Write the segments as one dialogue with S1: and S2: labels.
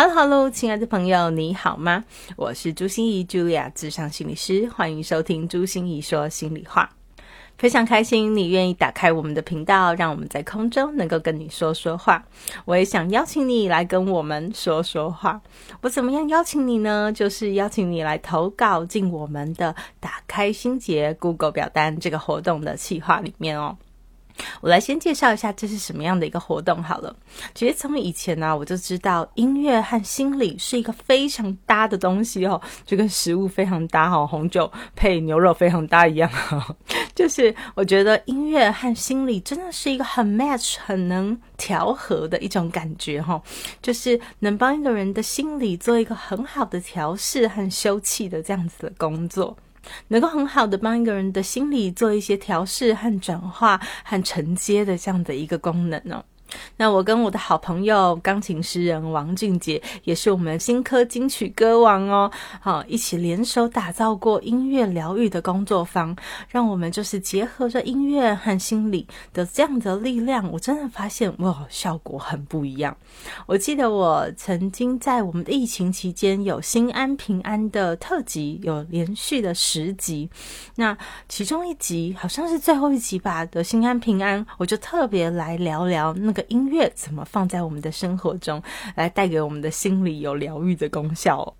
S1: Hello，Hello，亲爱的朋友，你好吗？我是朱心怡，Julia，智商心理师，欢迎收听朱心怡说心里话。非常开心你愿意打开我们的频道，让我们在空中能够跟你说说话。我也想邀请你来跟我们说说话。我怎么样邀请你呢？就是邀请你来投稿进我们的“打开心结 ”Google 表单这个活动的企划里面哦。我来先介绍一下这是什么样的一个活动好了。其实从以前呢，我就知道音乐和心理是一个非常搭的东西哦，就跟食物非常搭哈，红酒配牛肉非常搭一样。就是我觉得音乐和心理真的是一个很 match、很能调和的一种感觉哈，就是能帮一个人的心理做一个很好的调试和休憩的这样子的工作。能够很好的帮一个人的心理做一些调试和转化和承接的这样的一个功能哦。那我跟我的好朋友钢琴诗人王俊杰，也是我们新科金曲歌王哦，好一起联手打造过音乐疗愈的工作坊，让我们就是结合着音乐和心理的这样的力量，我真的发现哇，效果很不一样。我记得我曾经在我们的疫情期间有心安平安的特辑，有连续的十集，那其中一集好像是最后一集吧的心安平安，我就特别来聊聊那。音乐怎么放在我们的生活中，来带给我们的心里有疗愈的功效？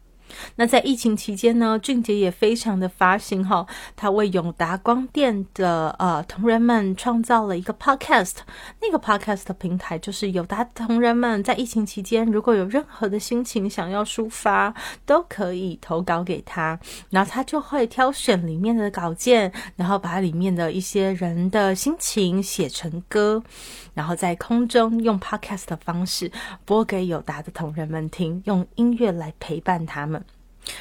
S1: 那在疫情期间呢，俊杰也非常的发心哈，他为永达光电的呃同仁们创造了一个 podcast，那个 podcast 的平台就是永达同仁们在疫情期间如果有任何的心情想要抒发，都可以投稿给他，然后他就会挑选里面的稿件，然后把里面的一些人的心情写成歌，然后在空中用 podcast 的方式播给友达的同仁们听，用音乐来陪伴他们。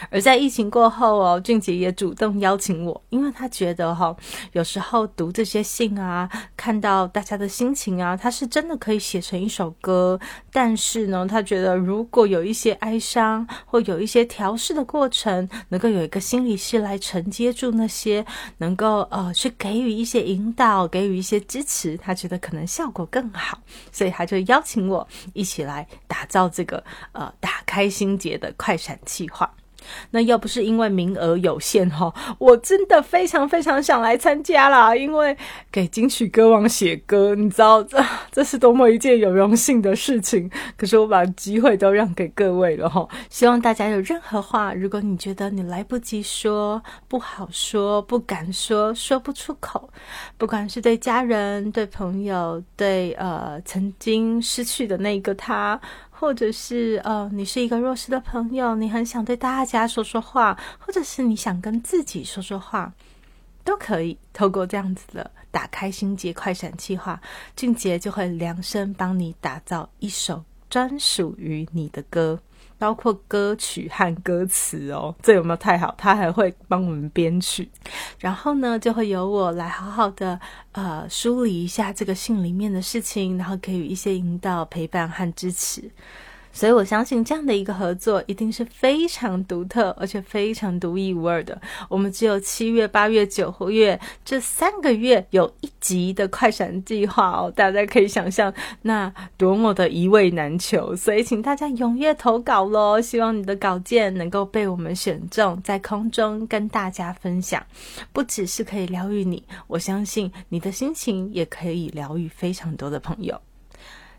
S1: 而在疫情过后哦，俊杰也主动邀请我，因为他觉得哈，有时候读这些信啊，看到大家的心情啊，他是真的可以写成一首歌。但是呢，他觉得如果有一些哀伤或有一些调试的过程，能够有一个心理师来承接住那些，能够呃去给予一些引导，给予一些支持，他觉得可能效果更好，所以他就邀请我一起来打造这个呃打开心结的快闪计划。那要不是因为名额有限哈，我真的非常非常想来参加啦！因为给金曲歌王写歌，你知道这这是多么一件有荣幸的事情。可是我把机会都让给各位了哈，希望大家有任何话，如果你觉得你来不及说、不好说、不敢说、说不出口，不管是对家人、对朋友、对呃曾经失去的那个他。或者是呃，你是一个弱势的朋友，你很想对大家说说话，或者是你想跟自己说说话，都可以透过这样子的打开心结快闪计划，俊杰就会量身帮你打造一首专属于你的歌。包括歌曲和歌词哦，这有没有太好？他还会帮我们编曲，然后呢，就会由我来好好的呃梳理一下这个信里面的事情，然后给予一些引导、陪伴和支持。所以我相信这样的一个合作一定是非常独特，而且非常独一无二的。我们只有七月、八月、九月这三个月有一集的快闪计划哦，大家可以想象那多么的一味难求。所以请大家踊跃投稿喽！希望你的稿件能够被我们选中，在空中跟大家分享。不只是可以疗愈你，我相信你的心情也可以疗愈非常多的朋友。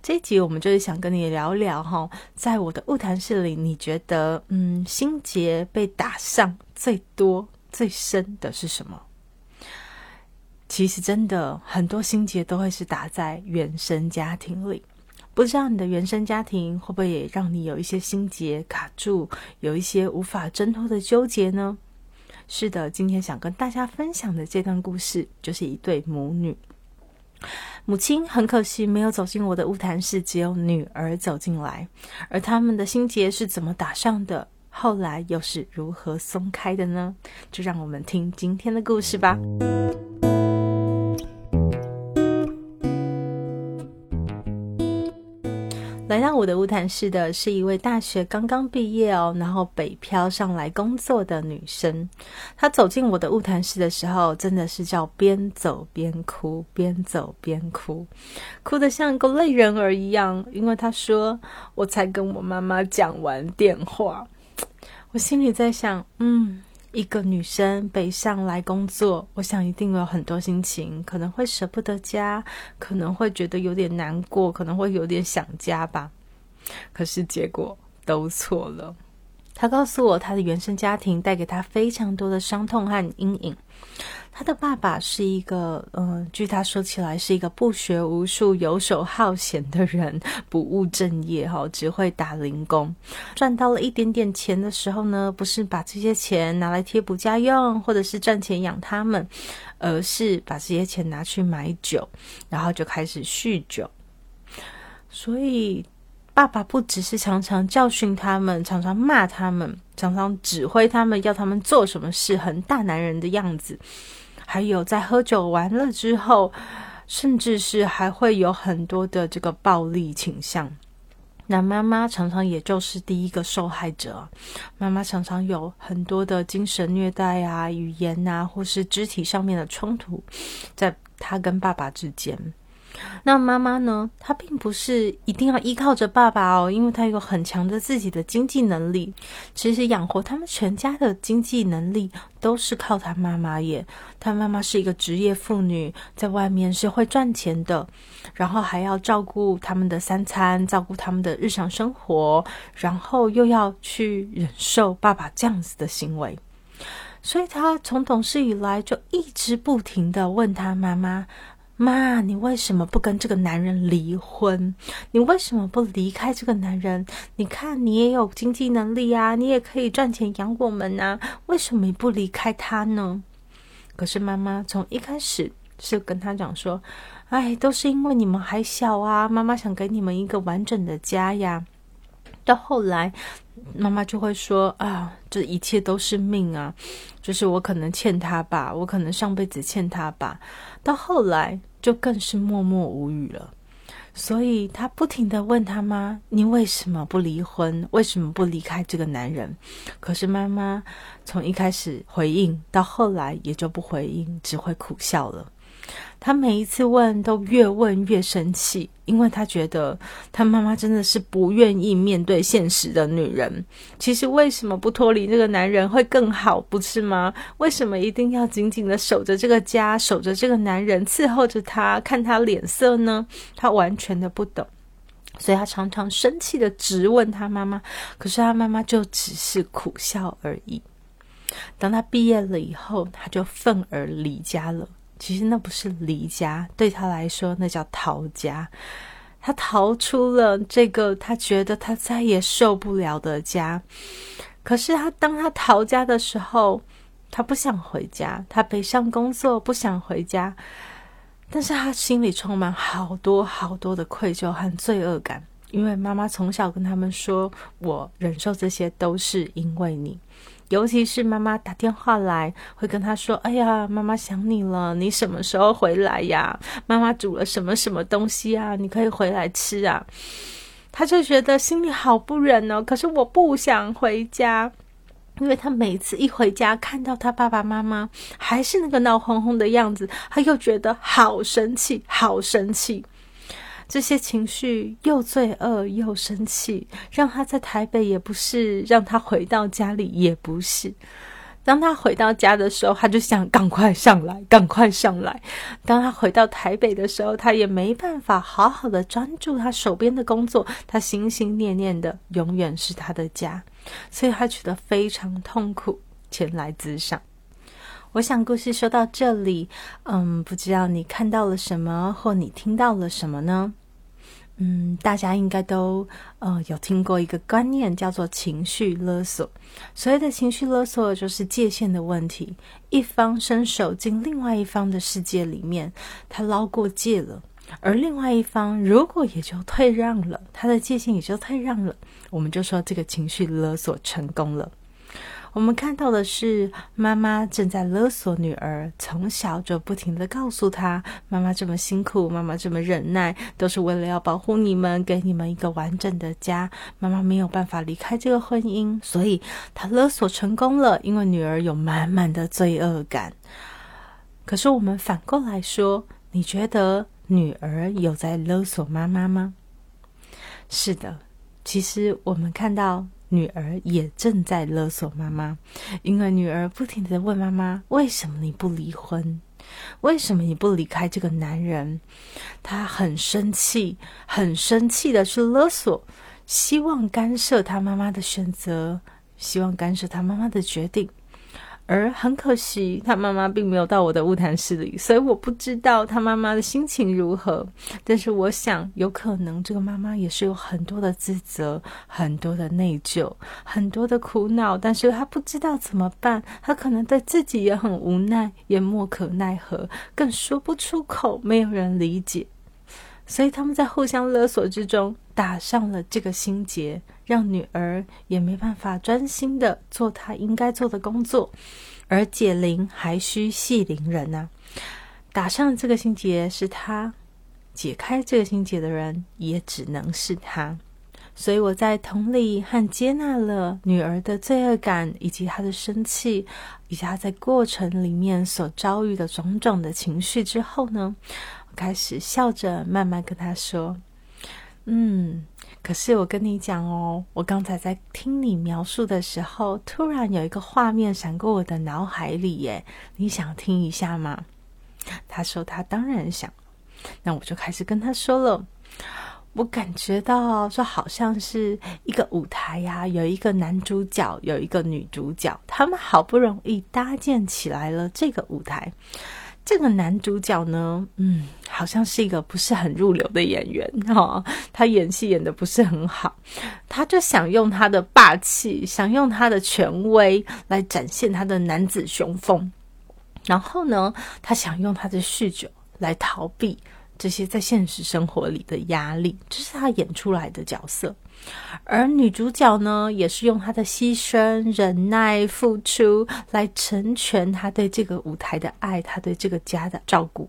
S1: 这一集我们就是想跟你聊聊哈，在我的物谈室里，你觉得嗯，心结被打上最多、最深的是什么？其实真的很多心结都会是打在原生家庭里，不知道你的原生家庭会不会也让你有一些心结卡住，有一些无法挣脱的纠结呢？是的，今天想跟大家分享的这段故事，就是一对母女。母亲很可惜没有走进我的物谈室，只有女儿走进来。而他们的心结是怎么打上的？后来又是如何松开的呢？就让我们听今天的故事吧。来到我的物谈室的是一位大学刚刚毕业哦，然后北漂上来工作的女生。她走进我的物谈室的时候，真的是叫边走边哭，边走边哭，哭得像个泪人儿一样。因为她说：“我才跟我妈妈讲完电话。”我心里在想，嗯。一个女生北上来工作，我想一定有很多心情，可能会舍不得家，可能会觉得有点难过，可能会有点想家吧。可是结果都错了。她告诉我，她的原生家庭带给她非常多的伤痛和阴影。他的爸爸是一个，嗯，据他说起来是一个不学无术、游手好闲的人，不务正业，哈，只会打零工。赚到了一点点钱的时候呢，不是把这些钱拿来贴补家用，或者是赚钱养他们，而是把这些钱拿去买酒，然后就开始酗酒。所以，爸爸不只是常常教训他们，常常骂他们，常常指挥他们，要他们做什么事，很大男人的样子。还有在喝酒完了之后，甚至是还会有很多的这个暴力倾向。那妈妈常常也就是第一个受害者，妈妈常常有很多的精神虐待啊、语言啊，或是肢体上面的冲突，在他跟爸爸之间。那妈妈呢？她并不是一定要依靠着爸爸哦，因为她有很强的自己的经济能力。其实养活他们全家的经济能力都是靠她妈妈耶。她妈妈是一个职业妇女，在外面是会赚钱的，然后还要照顾他们的三餐，照顾他们的日常生活，然后又要去忍受爸爸这样子的行为。所以她从懂事以来就一直不停的问她妈妈。妈，你为什么不跟这个男人离婚？你为什么不离开这个男人？你看，你也有经济能力啊，你也可以赚钱养我们啊，为什么不离开他呢？可是妈妈从一开始是跟他讲说：“哎，都是因为你们还小啊，妈妈想给你们一个完整的家呀。”到后来，妈妈就会说：“啊，这一切都是命啊，就是我可能欠他吧，我可能上辈子欠他吧。”到后来。就更是默默无语了，所以他不停的问他妈：“你为什么不离婚？为什么不离开这个男人？”可是妈妈从一开始回应到后来也就不回应，只会苦笑了。他每一次问，都越问越生气，因为他觉得他妈妈真的是不愿意面对现实的女人。其实为什么不脱离这个男人会更好，不是吗？为什么一定要紧紧的守着这个家，守着这个男人，伺候着他，看他脸色呢？他完全的不懂，所以他常常生气的直问他妈妈，可是他妈妈就只是苦笑而已。当他毕业了以后，他就愤而离家了。其实那不是离家，对他来说那叫逃家。他逃出了这个他觉得他再也受不了的家。可是他当他逃家的时候，他不想回家，他北上工作不想回家，但是他心里充满好多好多的愧疚和罪恶感，因为妈妈从小跟他们说：“我忍受这些都是因为你。”尤其是妈妈打电话来，会跟他说：“哎呀，妈妈想你了，你什么时候回来呀？妈妈煮了什么什么东西啊？你可以回来吃啊。”他就觉得心里好不忍哦。可是我不想回家，因为他每次一回家，看到他爸爸妈妈还是那个闹哄哄的样子，他又觉得好生气，好生气。这些情绪又罪恶又生气，让他在台北也不是，让他回到家里也不是。当他回到家的时候，他就想赶快上来，赶快上来。当他回到台北的时候，他也没办法好好的专注他手边的工作，他心心念念的永远是他的家，所以他觉得非常痛苦，前来咨商。我想故事说到这里，嗯，不知道你看到了什么，或你听到了什么呢？嗯，大家应该都呃有听过一个观念，叫做情绪勒索。所谓的情绪勒索，就是界限的问题。一方伸手进另外一方的世界里面，他捞过界了，而另外一方如果也就退让了，他的界限也就退让了，我们就说这个情绪勒索成功了。我们看到的是，妈妈正在勒索女儿，从小就不停的告诉她：妈妈这么辛苦，妈妈这么忍耐，都是为了要保护你们，给你们一个完整的家。妈妈没有办法离开这个婚姻，所以她勒索成功了，因为女儿有满满的罪恶感。可是我们反过来说，你觉得女儿有在勒索妈妈吗？是的，其实我们看到。女儿也正在勒索妈妈，因为女儿不停的问妈妈：“为什么你不离婚？为什么你不离开这个男人？”她很生气，很生气的去勒索，希望干涉她妈妈的选择，希望干涉她妈妈的决定。而很可惜，他妈妈并没有到我的物谈室里，所以我不知道他妈妈的心情如何。但是我想，有可能这个妈妈也是有很多的自责、很多的内疚、很多的苦恼，但是她不知道怎么办。她可能对自己也很无奈，也莫可奈何，更说不出口，没有人理解。所以他们在互相勒索之中打上了这个心结，让女儿也没办法专心的做她应该做的工作，而解铃还需系铃人呐。打上这个心结是他，解开这个心结的人也只能是他。所以我在同理和接纳了女儿的罪恶感，以及她的生气，以及她在过程里面所遭遇的种种的情绪之后呢？我开始笑着慢慢跟她说：“嗯，可是我跟你讲哦，我刚才在听你描述的时候，突然有一个画面闪过我的脑海里，耶，你想听一下吗？”他说：“他当然想。”那我就开始跟他说了，我感觉到说好像是一个舞台呀，有一个男主角，有一个女主角，他们好不容易搭建起来了这个舞台。这个男主角呢，嗯，好像是一个不是很入流的演员 哈，他演戏演的不是很好，他就想用他的霸气，想用他的权威来展现他的男子雄风，然后呢，他想用他的酗酒来逃避。这些在现实生活里的压力，这是他演出来的角色。而女主角呢，也是用她的牺牲、忍耐、付出来成全她对这个舞台的爱，她对这个家的照顾。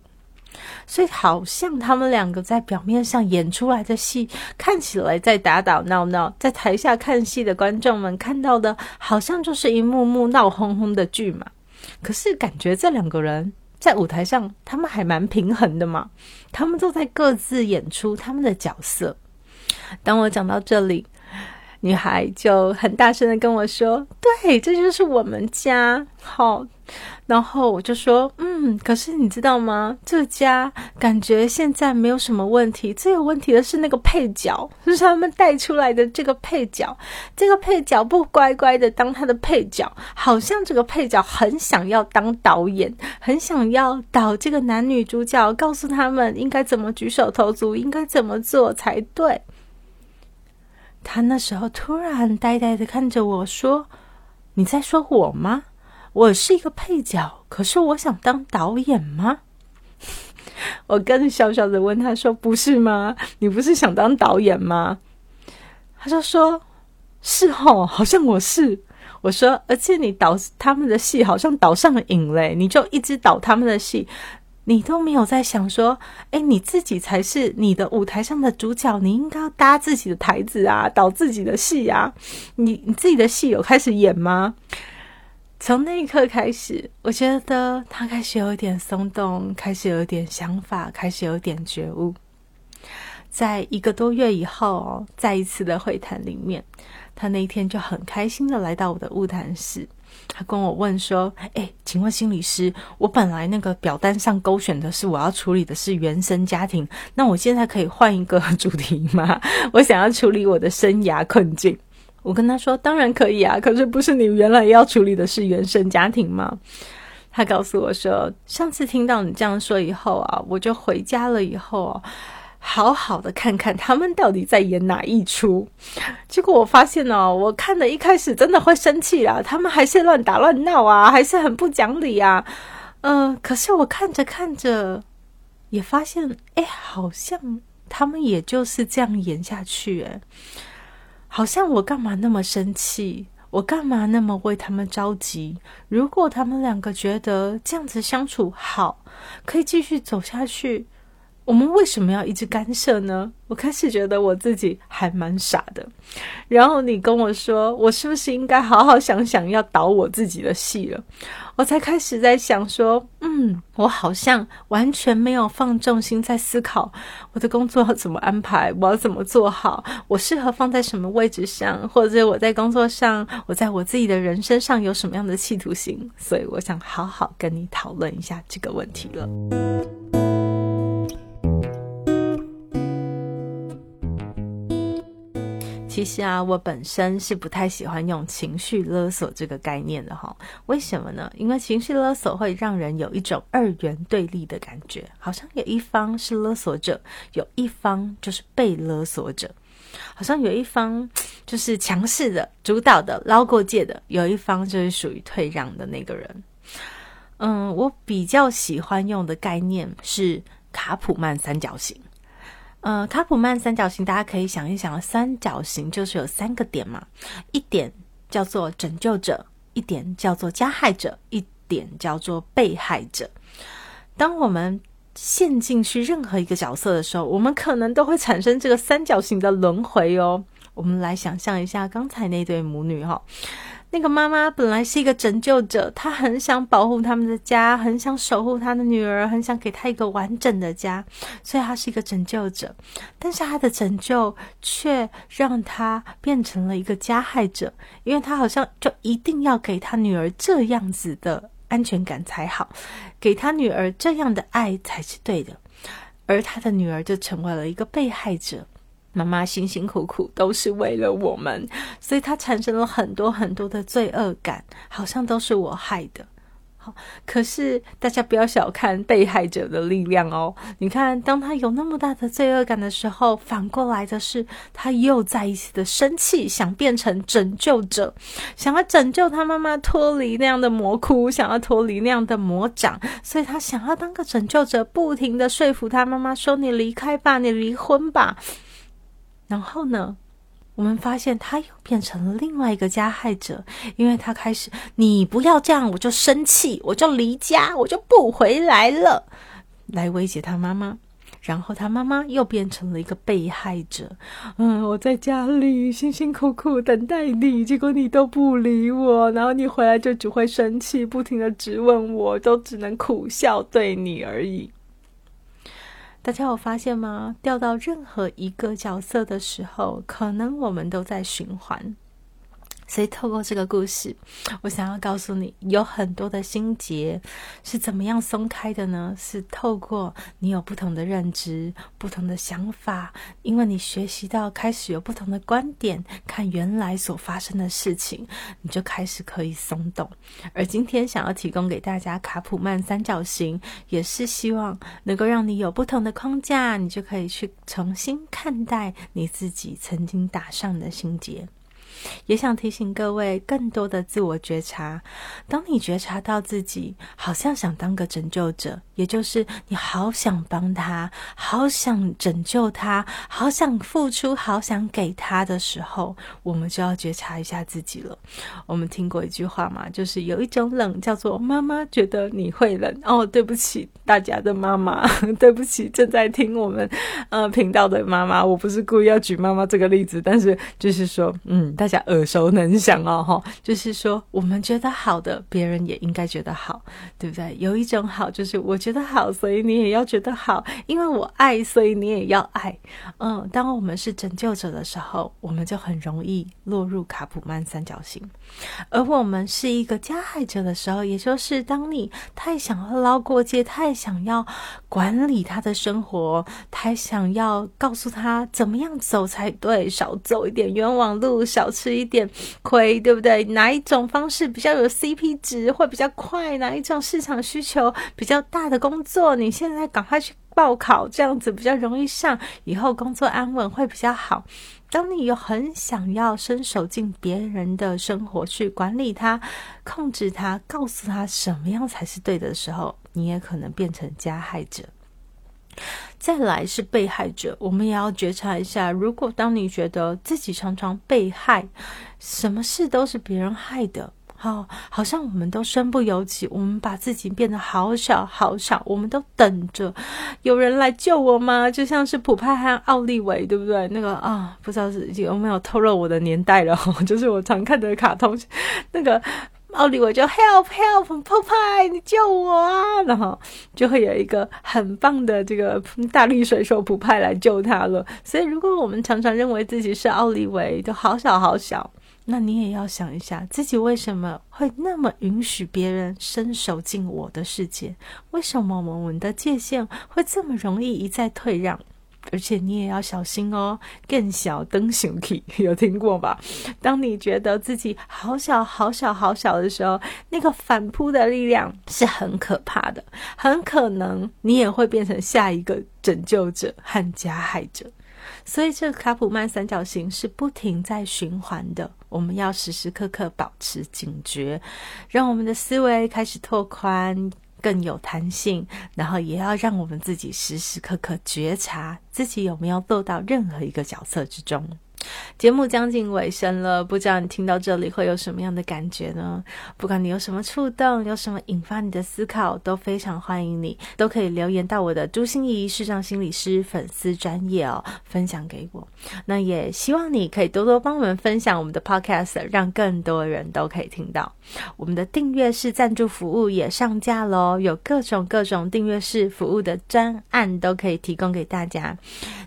S1: 所以，好像他们两个在表面上演出来的戏，看起来在打打闹闹，在台下看戏的观众们看到的，好像就是一幕幕闹哄哄的剧嘛。可是，感觉这两个人。在舞台上，他们还蛮平衡的嘛。他们都在各自演出他们的角色。当我讲到这里，女孩就很大声的跟我说：“对，这就是我们家。”好。然后我就说，嗯，可是你知道吗？这家感觉现在没有什么问题，最有问题的是那个配角，就 是他们带出来的这个配角。这个配角不乖乖的当他的配角，好像这个配角很想要当导演，很想要导这个男女主角，告诉他们应该怎么举手投足，应该怎么做才对。他那时候突然呆呆的看着我说：“你在说我吗？”我是一个配角，可是我想当导演吗？我更小小的问他说：“不是吗？你不是想当导演吗？”他就说：“是哦，好像我是。”我说：“而且你导他们的戏，好像导上了瘾嘞，你就一直导他们的戏，你都没有在想说，哎，你自己才是你的舞台上的主角，你应该要搭自己的台子啊，导自己的戏啊，你你自己的戏有开始演吗？”从那一刻开始，我觉得他开始有点松动，开始有点想法，开始有点觉悟。在一个多月以后，在一次的会谈里面，他那一天就很开心的来到我的物谈室。他跟我问说：“哎，请问心理师，我本来那个表单上勾选的是我要处理的是原生家庭，那我现在可以换一个 主题吗？我想要处理我的生涯困境。”我跟他说：“当然可以啊，可是不是你原来要处理的是原生家庭吗？”他告诉我说：“上次听到你这样说以后啊，我就回家了以后，好好的看看他们到底在演哪一出。结果我发现哦，我看的一开始真的会生气啊，他们还是乱打乱闹啊，还是很不讲理啊。嗯，可是我看着看着，也发现，哎，好像他们也就是这样演下去，哎，好像我干嘛那么生气？我干嘛那么为他们着急？如果他们两个觉得这样子相处好，可以继续走下去。我们为什么要一直干涉呢？我开始觉得我自己还蛮傻的。然后你跟我说，我是不是应该好好想想要导我自己的戏了？我才开始在想说，嗯，我好像完全没有放重心在思考我的工作要怎么安排，我要怎么做好，我适合放在什么位置上，或者我在工作上，我在我自己的人生上有什么样的企图心？所以我想好好跟你讨论一下这个问题了。其实啊，我本身是不太喜欢用情绪勒索这个概念的哈。为什么呢？因为情绪勒索会让人有一种二元对立的感觉，好像有一方是勒索者，有一方就是被勒索者，好像有一方就是强势的、主导的、捞过界的，有一方就是属于退让的那个人。嗯，我比较喜欢用的概念是卡普曼三角形。呃，卡普曼三角形，大家可以想一想，三角形就是有三个点嘛，一点叫做拯救者，一点叫做加害者，一点叫做被害者。当我们陷进去任何一个角色的时候，我们可能都会产生这个三角形的轮回哦。我们来想象一下刚才那对母女哈。那个妈妈本来是一个拯救者，她很想保护他们的家，很想守护她的女儿，很想给她一个完整的家，所以她是一个拯救者。但是她的拯救却让她变成了一个加害者，因为她好像就一定要给她女儿这样子的安全感才好，给她女儿这样的爱才是对的，而她的女儿就成为了一个被害者。妈妈辛辛苦苦都是为了我们，所以她产生了很多很多的罪恶感，好像都是我害的。好，可是大家不要小看被害者的力量哦。你看，当他有那么大的罪恶感的时候，反过来的是，他又再一次的生气，想变成拯救者，想要拯救他妈妈脱离那样的魔窟，想要脱离那样的魔掌，所以他想要当个拯救者，不停的说服他妈妈说：“你离开吧，你离婚吧。”然后呢，我们发现他又变成了另外一个加害者，因为他开始，你不要这样，我就生气，我就离家，我就不回来了，来威胁他妈妈。然后他妈妈又变成了一个被害者，嗯，我在家里辛辛苦苦等待你，结果你都不理我，然后你回来就只会生气，不停的质问我，都只能苦笑对你而已。大家有发现吗？掉到任何一个角色的时候，可能我们都在循环。所以，透过这个故事，我想要告诉你，有很多的心结是怎么样松开的呢？是透过你有不同的认知、不同的想法，因为你学习到开始有不同的观点，看原来所发生的事情，你就开始可以松动。而今天想要提供给大家卡普曼三角形，也是希望能够让你有不同的框架，你就可以去重新看待你自己曾经打上的心结。也想提醒各位，更多的自我觉察。当你觉察到自己好像想当个拯救者，也就是你好想帮他，好想拯救他，好想付出，好想给他的时候，我们就要觉察一下自己了。我们听过一句话嘛，就是有一种冷叫做妈妈觉得你会冷。哦，对不起，大家的妈妈，对不起，正在听我们呃频道的妈妈，我不是故意要举妈妈这个例子，但是就是说，嗯，大。家耳熟能详哦，哈，就是说我们觉得好的，别人也应该觉得好，对不对？有一种好，就是我觉得好，所以你也要觉得好，因为我爱，所以你也要爱。嗯，当我们是拯救者的时候，我们就很容易落入卡普曼三角形；而我们是一个加害者的时候，也就是当你太想要捞过界，太想要管理他的生活，太想要告诉他怎么样走才对，少走一点冤枉路，少。吃一点亏，对不对？哪一种方式比较有 CP 值，会比较快？哪一种市场需求比较大的工作，你现在赶快去报考，这样子比较容易上，以后工作安稳会比较好。当你有很想要伸手进别人的生活去管理他、控制他、告诉他什么样才是对的时候，你也可能变成加害者。再来是被害者，我们也要觉察一下，如果当你觉得自己常常被害，什么事都是别人害的。好，好像我们都身不由己，我们把自己变得好小好小，我们都等着有人来救我吗？就像是普派和奥利维，对不对？那个啊，不知道是有没有透露我的年代了，就是我常看的卡通，那个奥利维就 help help 普派，你救我啊！然后就会有一个很棒的这个大力水手普派来救他了。所以，如果我们常常认为自己是奥利维，就好小好小。那你也要想一下，自己为什么会那么允许别人伸手进我的世界？为什么我们的界限会这么容易一再退让？而且你也要小心哦，更小灯熊体有听过吧？当你觉得自己好小、好小、好小的时候，那个反扑的力量是很可怕的，很可能你也会变成下一个拯救者和加害者。所以，这个卡普曼三角形是不停在循环的。我们要时时刻刻保持警觉，让我们的思维开始拓宽，更有弹性。然后，也要让我们自己时时刻刻觉察自己有没有落到任何一个角色之中。节目将近尾声了，不知道你听到这里会有什么样的感觉呢？不管你有什么触动，有什么引发你的思考，都非常欢迎你，都可以留言到我的朱心怡视障心理师粉丝专业哦，分享给我。那也希望你可以多多帮我们分享我们的 podcast，让更多人都可以听到。我们的订阅式赞助服务也上架喽，有各种各种订阅式服务的专案都可以提供给大家。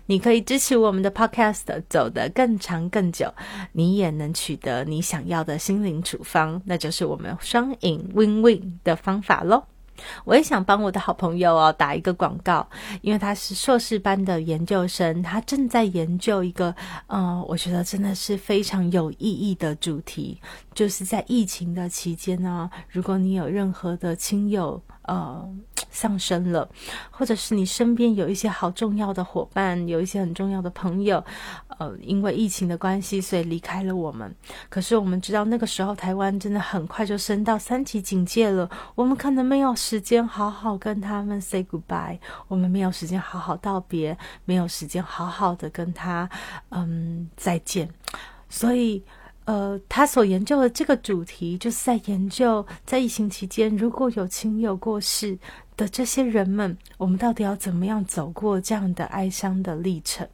S1: 你可以支持我们的 podcast 走得更更长更久，你也能取得你想要的心灵处方，那就是我们双赢 win win 的方法喽。我也想帮我的好朋友哦打一个广告，因为他是硕士班的研究生，他正在研究一个，呃，我觉得真的是非常有意义的主题，就是在疫情的期间呢，如果你有任何的亲友，呃。丧生了，或者是你身边有一些好重要的伙伴，有一些很重要的朋友，呃，因为疫情的关系，所以离开了我们。可是我们知道，那个时候台湾真的很快就升到三级警戒了，我们可能没有时间好好跟他们 say goodbye，我们没有时间好好道别，没有时间好好的跟他嗯再见，所以。呃，他所研究的这个主题，就是在研究在疫情期间，如果有亲友过世的这些人们，我们到底要怎么样走过这样的哀伤的历程？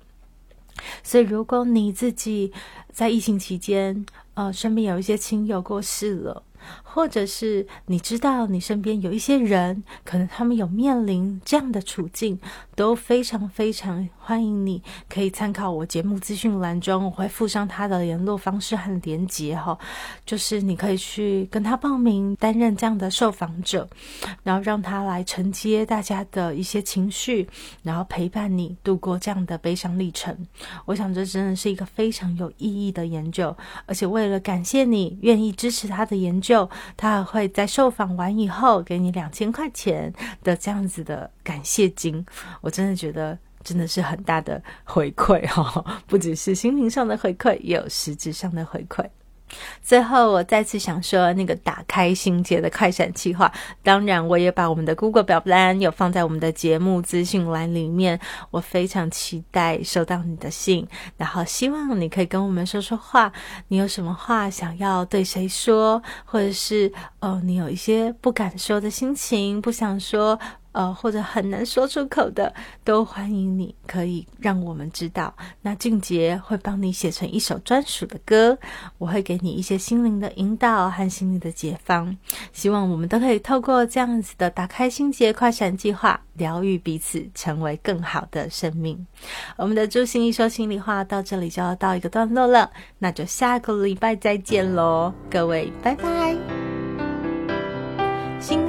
S1: 所以，如果你自己在疫情期间，呃，身边有一些亲友过世了。或者是你知道你身边有一些人，可能他们有面临这样的处境，都非常非常欢迎你，可以参考我节目资讯栏中，我会附上他的联络方式和连结哈，就是你可以去跟他报名担任这样的受访者，然后让他来承接大家的一些情绪，然后陪伴你度过这样的悲伤历程。我想这真的是一个非常有意义的研究，而且为了感谢你愿意支持他的研究。就他还会在受访完以后给你两千块钱的这样子的感谢金，我真的觉得真的是很大的回馈哈，不只是心灵上的回馈，也有实质上的回馈。最后，我再次想说，那个打开心结的快闪计划，当然我也把我们的 Google 表单有放在我们的节目资讯栏里面。我非常期待收到你的信，然后希望你可以跟我们说说话。你有什么话想要对谁说，或者是哦，你有一些不敢说的心情，不想说。呃，或者很难说出口的，都欢迎你，可以让我们知道。那俊杰会帮你写成一首专属的歌，我会给你一些心灵的引导和心灵的解放。希望我们都可以透过这样子的打开心结快闪计划，疗愈彼此，成为更好的生命。我们的朱心一说心里话到这里就要到一个段落了，那就下个礼拜再见喽，各位，拜拜。